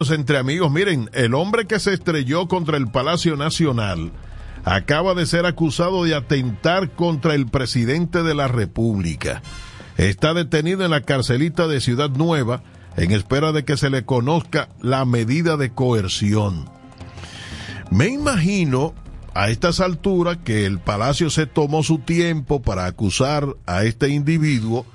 Entre amigos, miren, el hombre que se estrelló contra el Palacio Nacional acaba de ser acusado de atentar contra el presidente de la República. Está detenido en la carcelita de Ciudad Nueva en espera de que se le conozca la medida de coerción. Me imagino a estas alturas que el Palacio se tomó su tiempo para acusar a este individuo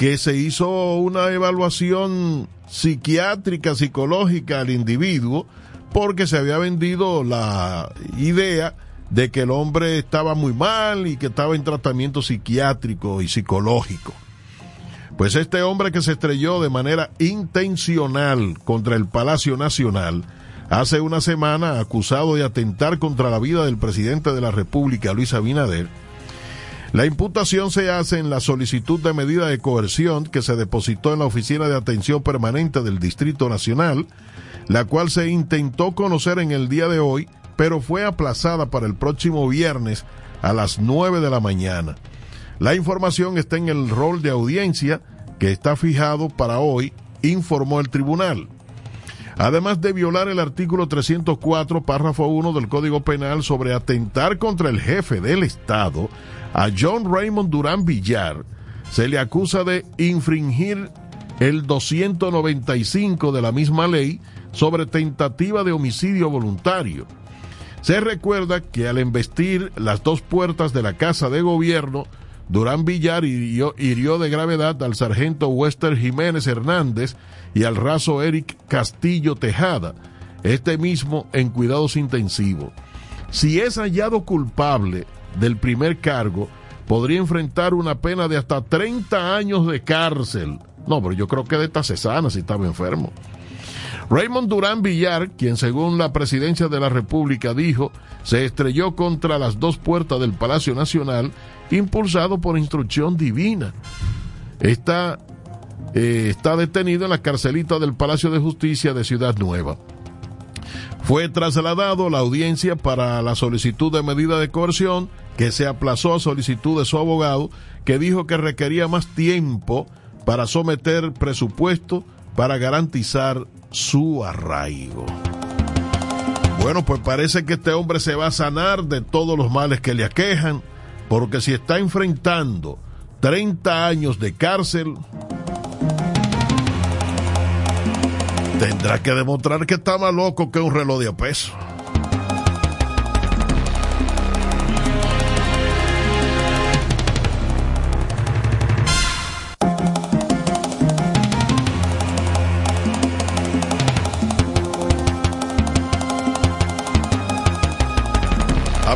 que se hizo una evaluación psiquiátrica, psicológica al individuo, porque se había vendido la idea de que el hombre estaba muy mal y que estaba en tratamiento psiquiátrico y psicológico. Pues este hombre que se estrelló de manera intencional contra el Palacio Nacional, hace una semana acusado de atentar contra la vida del presidente de la República, Luis Abinader, la imputación se hace en la solicitud de medida de coerción que se depositó en la Oficina de Atención Permanente del Distrito Nacional, la cual se intentó conocer en el día de hoy, pero fue aplazada para el próximo viernes a las 9 de la mañana. La información está en el rol de audiencia que está fijado para hoy, informó el tribunal. Además de violar el artículo 304, párrafo 1 del Código Penal sobre atentar contra el jefe del Estado, a John Raymond Durán Villar se le acusa de infringir el 295 de la misma ley sobre tentativa de homicidio voluntario. Se recuerda que al embestir las dos puertas de la Casa de Gobierno, Durán Villar hirió, de gravedad al sargento Wester Jiménez Hernández y al raso Eric Castillo Tejada, este mismo en cuidados intensivos. Si es hallado culpable del primer cargo, podría enfrentar una pena de hasta 30 años de cárcel. No, pero yo creo que de esta cesana si estaba enfermo. Raymond Durán Villar, quien según la presidencia de la República dijo, se estrelló contra las dos puertas del Palacio Nacional, impulsado por instrucción divina. Está, eh, está detenido en la carcelita del Palacio de Justicia de Ciudad Nueva. Fue trasladado la audiencia para la solicitud de medida de coerción que se aplazó a solicitud de su abogado que dijo que requería más tiempo para someter presupuesto para garantizar su arraigo. Bueno, pues parece que este hombre se va a sanar de todos los males que le aquejan, porque si está enfrentando 30 años de cárcel, tendrá que demostrar que está más loco que un reloj de peso.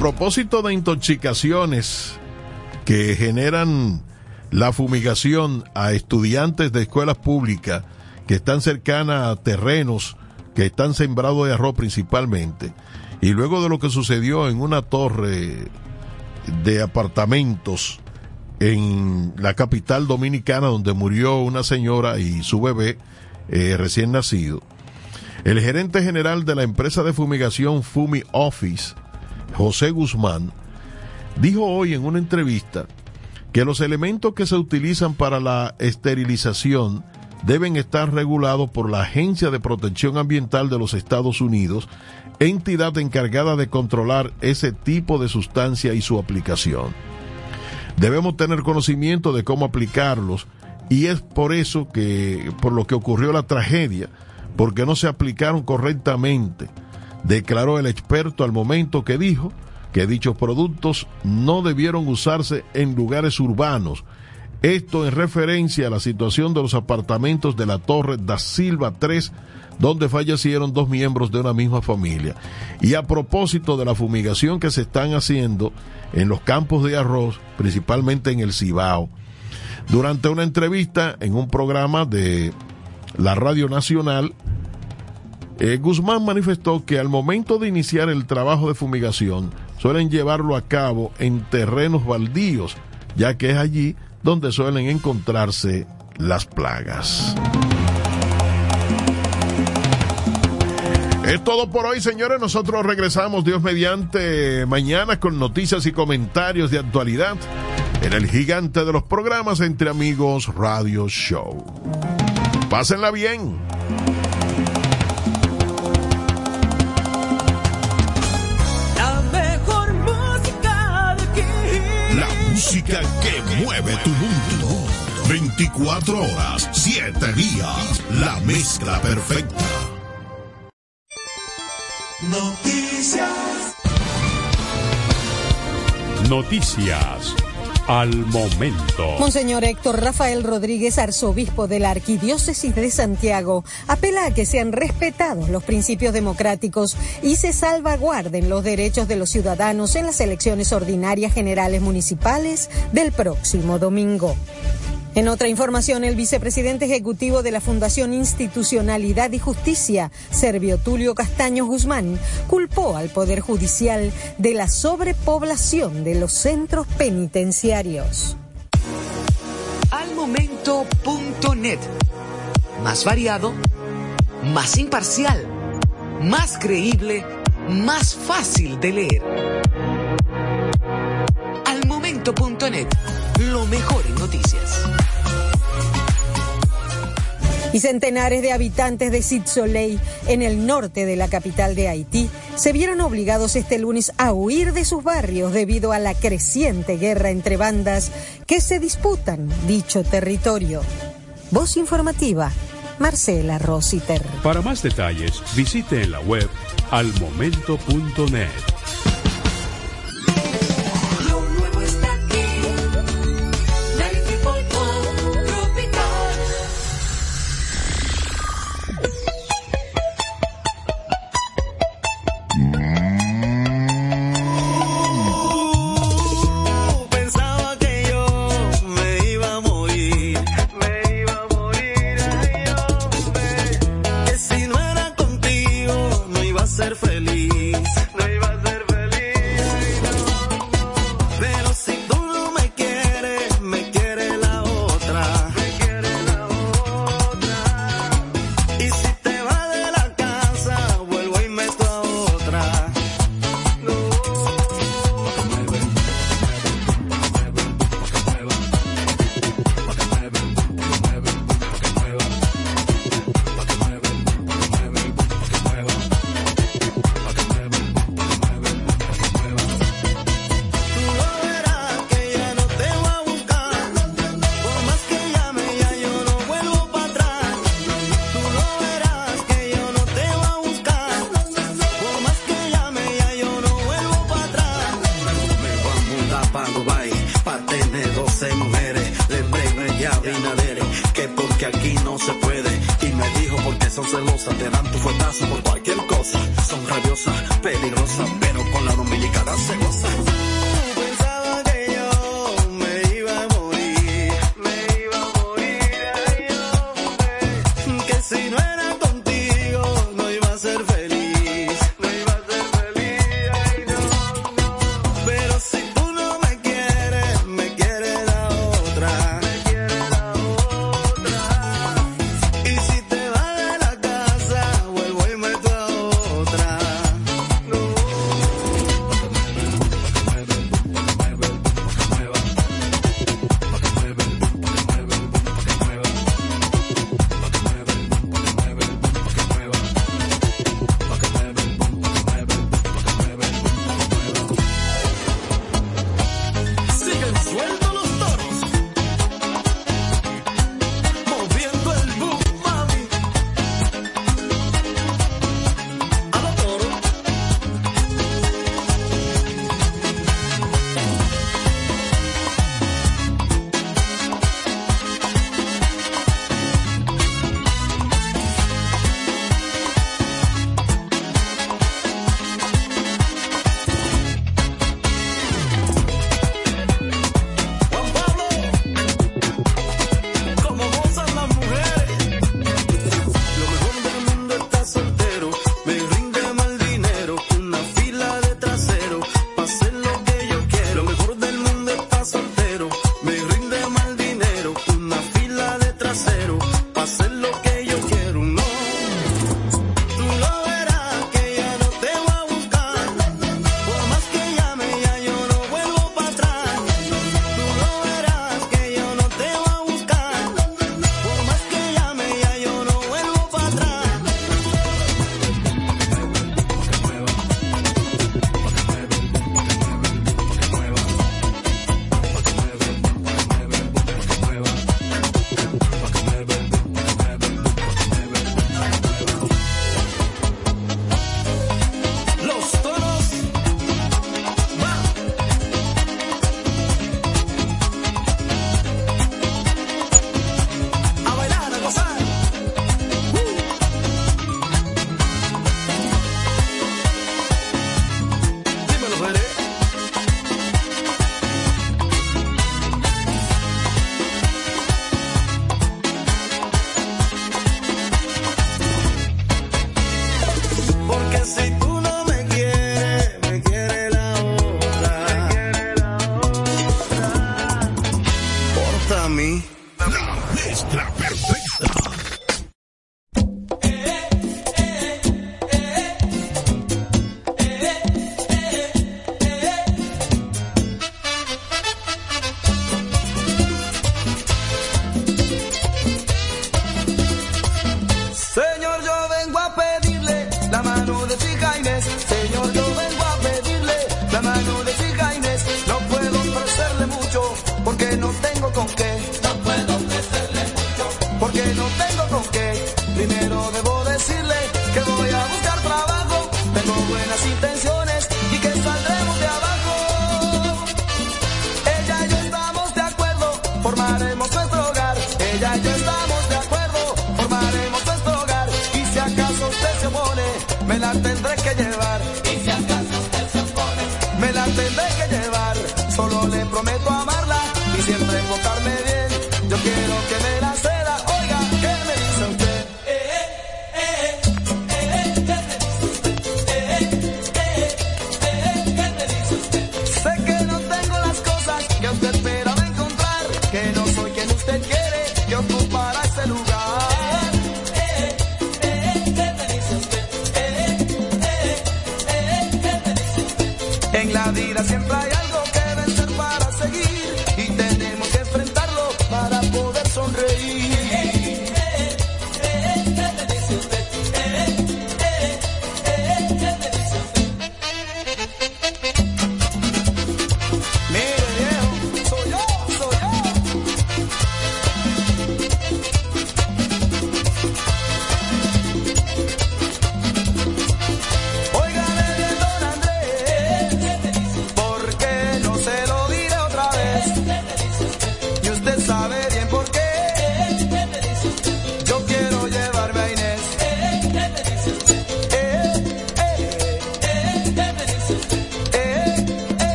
Propósito de intoxicaciones que generan la fumigación a estudiantes de escuelas públicas que están cercanas a terrenos que están sembrados de arroz principalmente, y luego de lo que sucedió en una torre de apartamentos en la capital dominicana donde murió una señora y su bebé eh, recién nacido, el gerente general de la empresa de fumigación Fumi Office, José Guzmán, dijo hoy en una entrevista que los elementos que se utilizan para la esterilización deben estar regulados por la Agencia de Protección Ambiental de los Estados Unidos, entidad encargada de controlar ese tipo de sustancia y su aplicación. Debemos tener conocimiento de cómo aplicarlos y es por eso que, por lo que ocurrió la tragedia, porque no se aplicaron correctamente declaró el experto al momento que dijo que dichos productos no debieron usarse en lugares urbanos. Esto en referencia a la situación de los apartamentos de la Torre da Silva 3, donde fallecieron dos miembros de una misma familia. Y a propósito de la fumigación que se están haciendo en los campos de arroz, principalmente en el Cibao. Durante una entrevista en un programa de la Radio Nacional, eh, Guzmán manifestó que al momento de iniciar el trabajo de fumigación suelen llevarlo a cabo en terrenos baldíos, ya que es allí donde suelen encontrarse las plagas. Es todo por hoy, señores. Nosotros regresamos, Dios mediante, mañana con noticias y comentarios de actualidad en el gigante de los programas Entre Amigos Radio Show. Pásenla bien. Mueve tu mundo. 24 horas, 7 días. La mezcla perfecta. Noticias. Noticias al momento. Monseñor Héctor Rafael Rodríguez, arzobispo de la Arquidiócesis de Santiago, apela a que sean respetados los principios democráticos y se salvaguarden los derechos de los ciudadanos en las elecciones ordinarias generales municipales del próximo domingo. En otra información, el vicepresidente ejecutivo de la Fundación Institucionalidad y Justicia, Servio Tulio Castaño Guzmán, culpó al Poder Judicial de la sobrepoblación de los centros penitenciarios. Al momento.net. Más variado, más imparcial, más creíble, más fácil de leer. Al momento.net. Lo mejor en noticias y centenares de habitantes de Sitsoleil, en el norte de la capital de Haití, se vieron obligados este lunes a huir de sus barrios debido a la creciente guerra entre bandas que se disputan dicho territorio. Voz informativa, Marcela Rositer. Para más detalles, visite en la web almomento.net.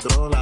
controla.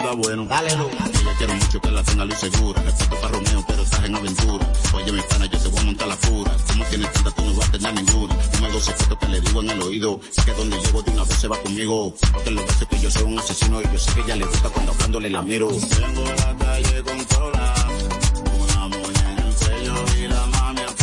nada bueno. Dale, Lu. Ella quiere mucho que la tenga luz segura. Excepto para Romeo, pero estás en aventura. Oye, mi pana, yo te voy a montar la fura. Como tienes tanta, tú no vas a tener ninguna. No me goce que le digo en el oído. Es que donde llego de una vez se va conmigo. Porque lo que que yo soy un asesino y yo sé que ella le gusta cuando hablándole la miro. Tengo la calle controlada. Una mujer en el sello y la mami a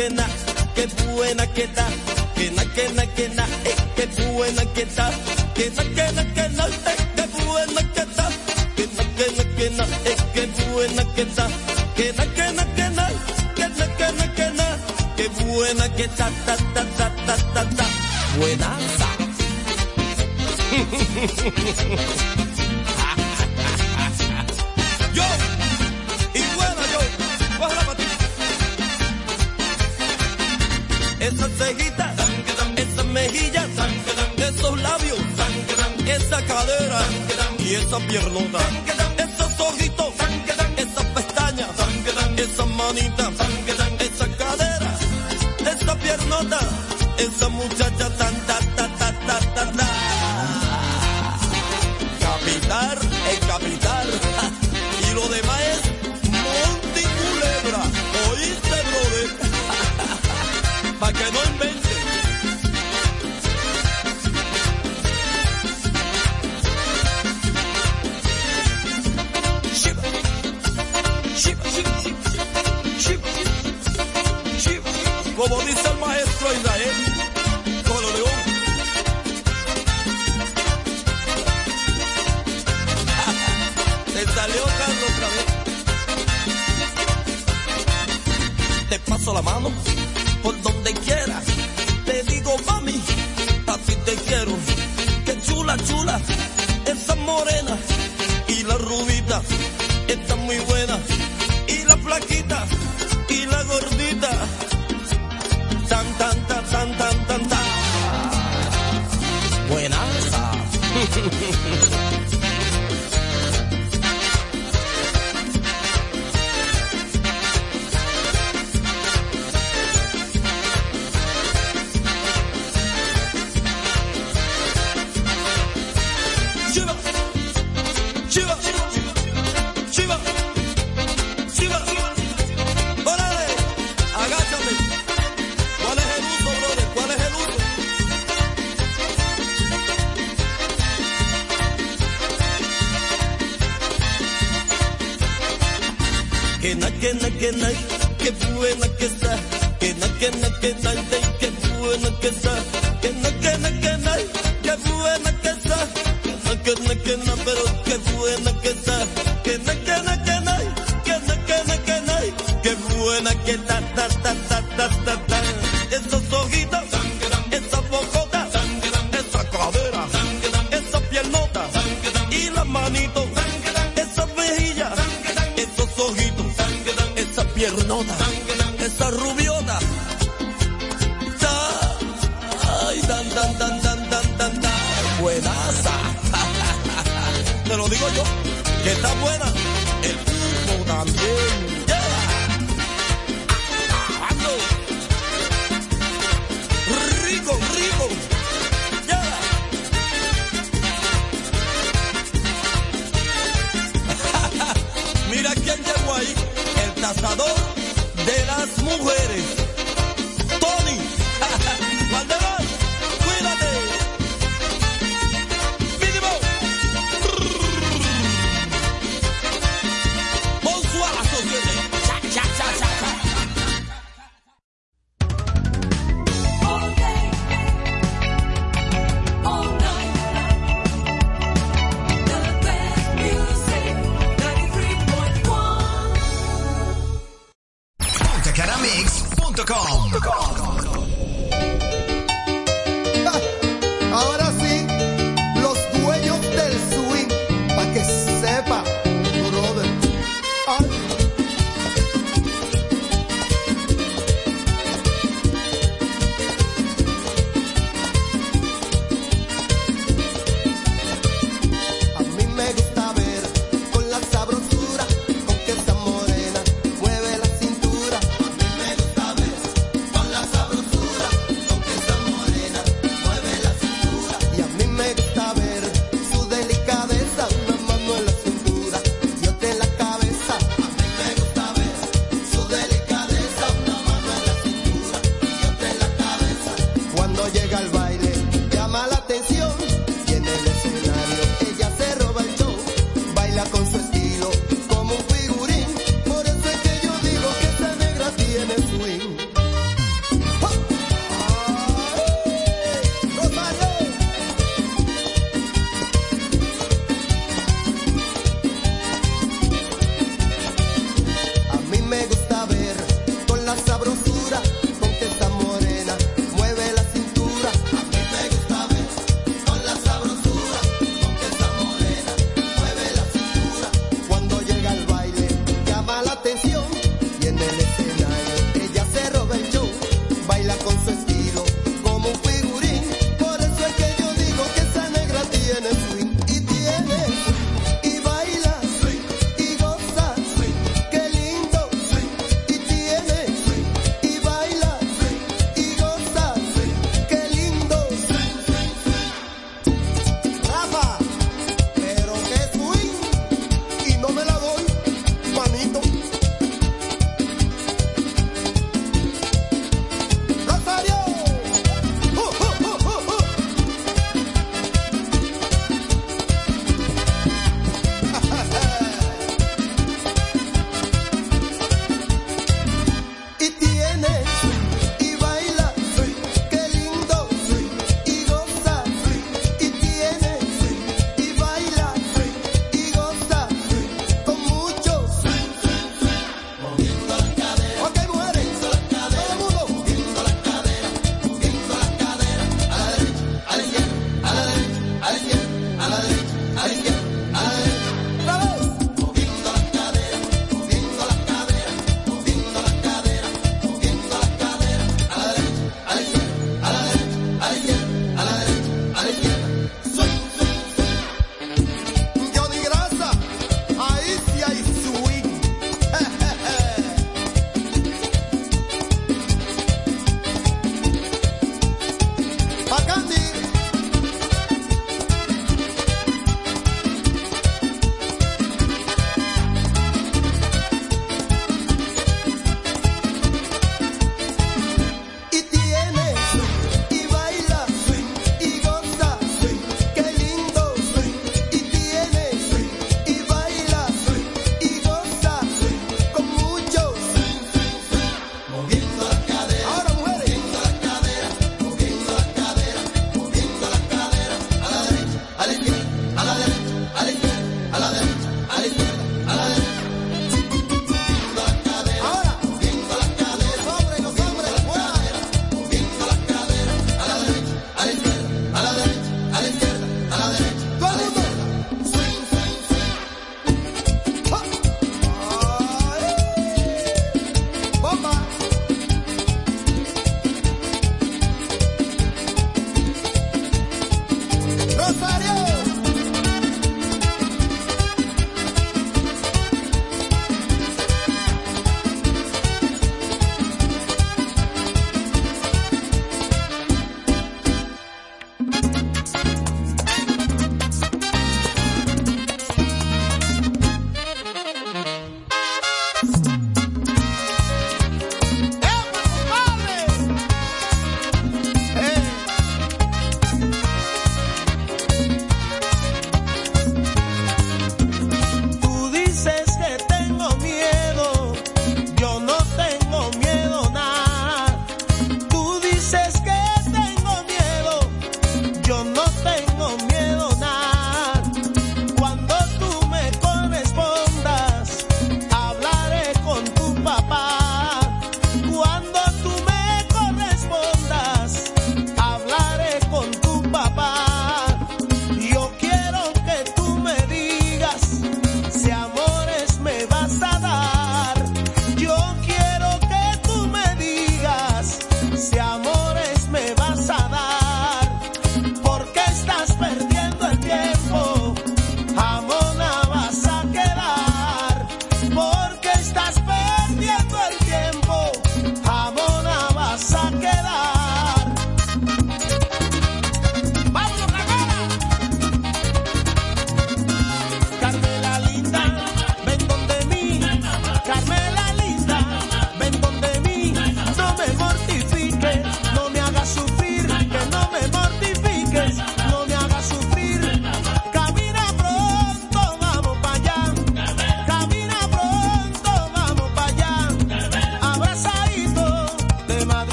que na, qué buena que da, que na, que na, que na, eh, qué buena que da, que na, que na, que na, eh, qué buena que da, que na, que na, que na, eh, qué buena que da, que na, que na, que na, que na, que na, que na, qué buena que da, ta, ta, ta, ta, ta, ta, buenaza. cadera y esa piernota Yeah.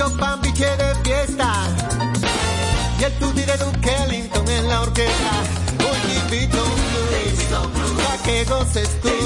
yo pambiche de fiesta. Y el tutti de Duke Ellington en la orquesta. Un tipito blues, pa' que goces tú.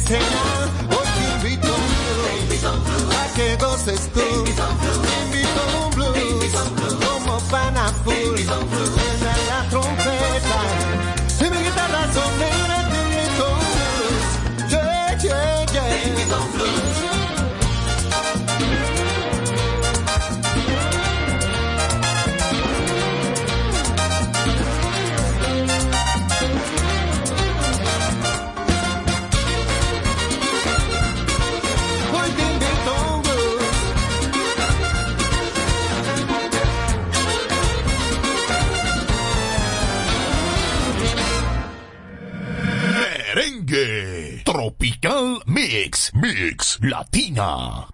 cenar, hoy te invito, te invito a que goces tú. Latina.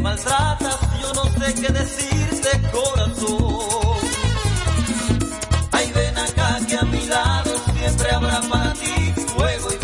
maltratas, yo no sé qué decirte, corazón. Ay, ven acá que a mi lado siempre habrá para ti fuego y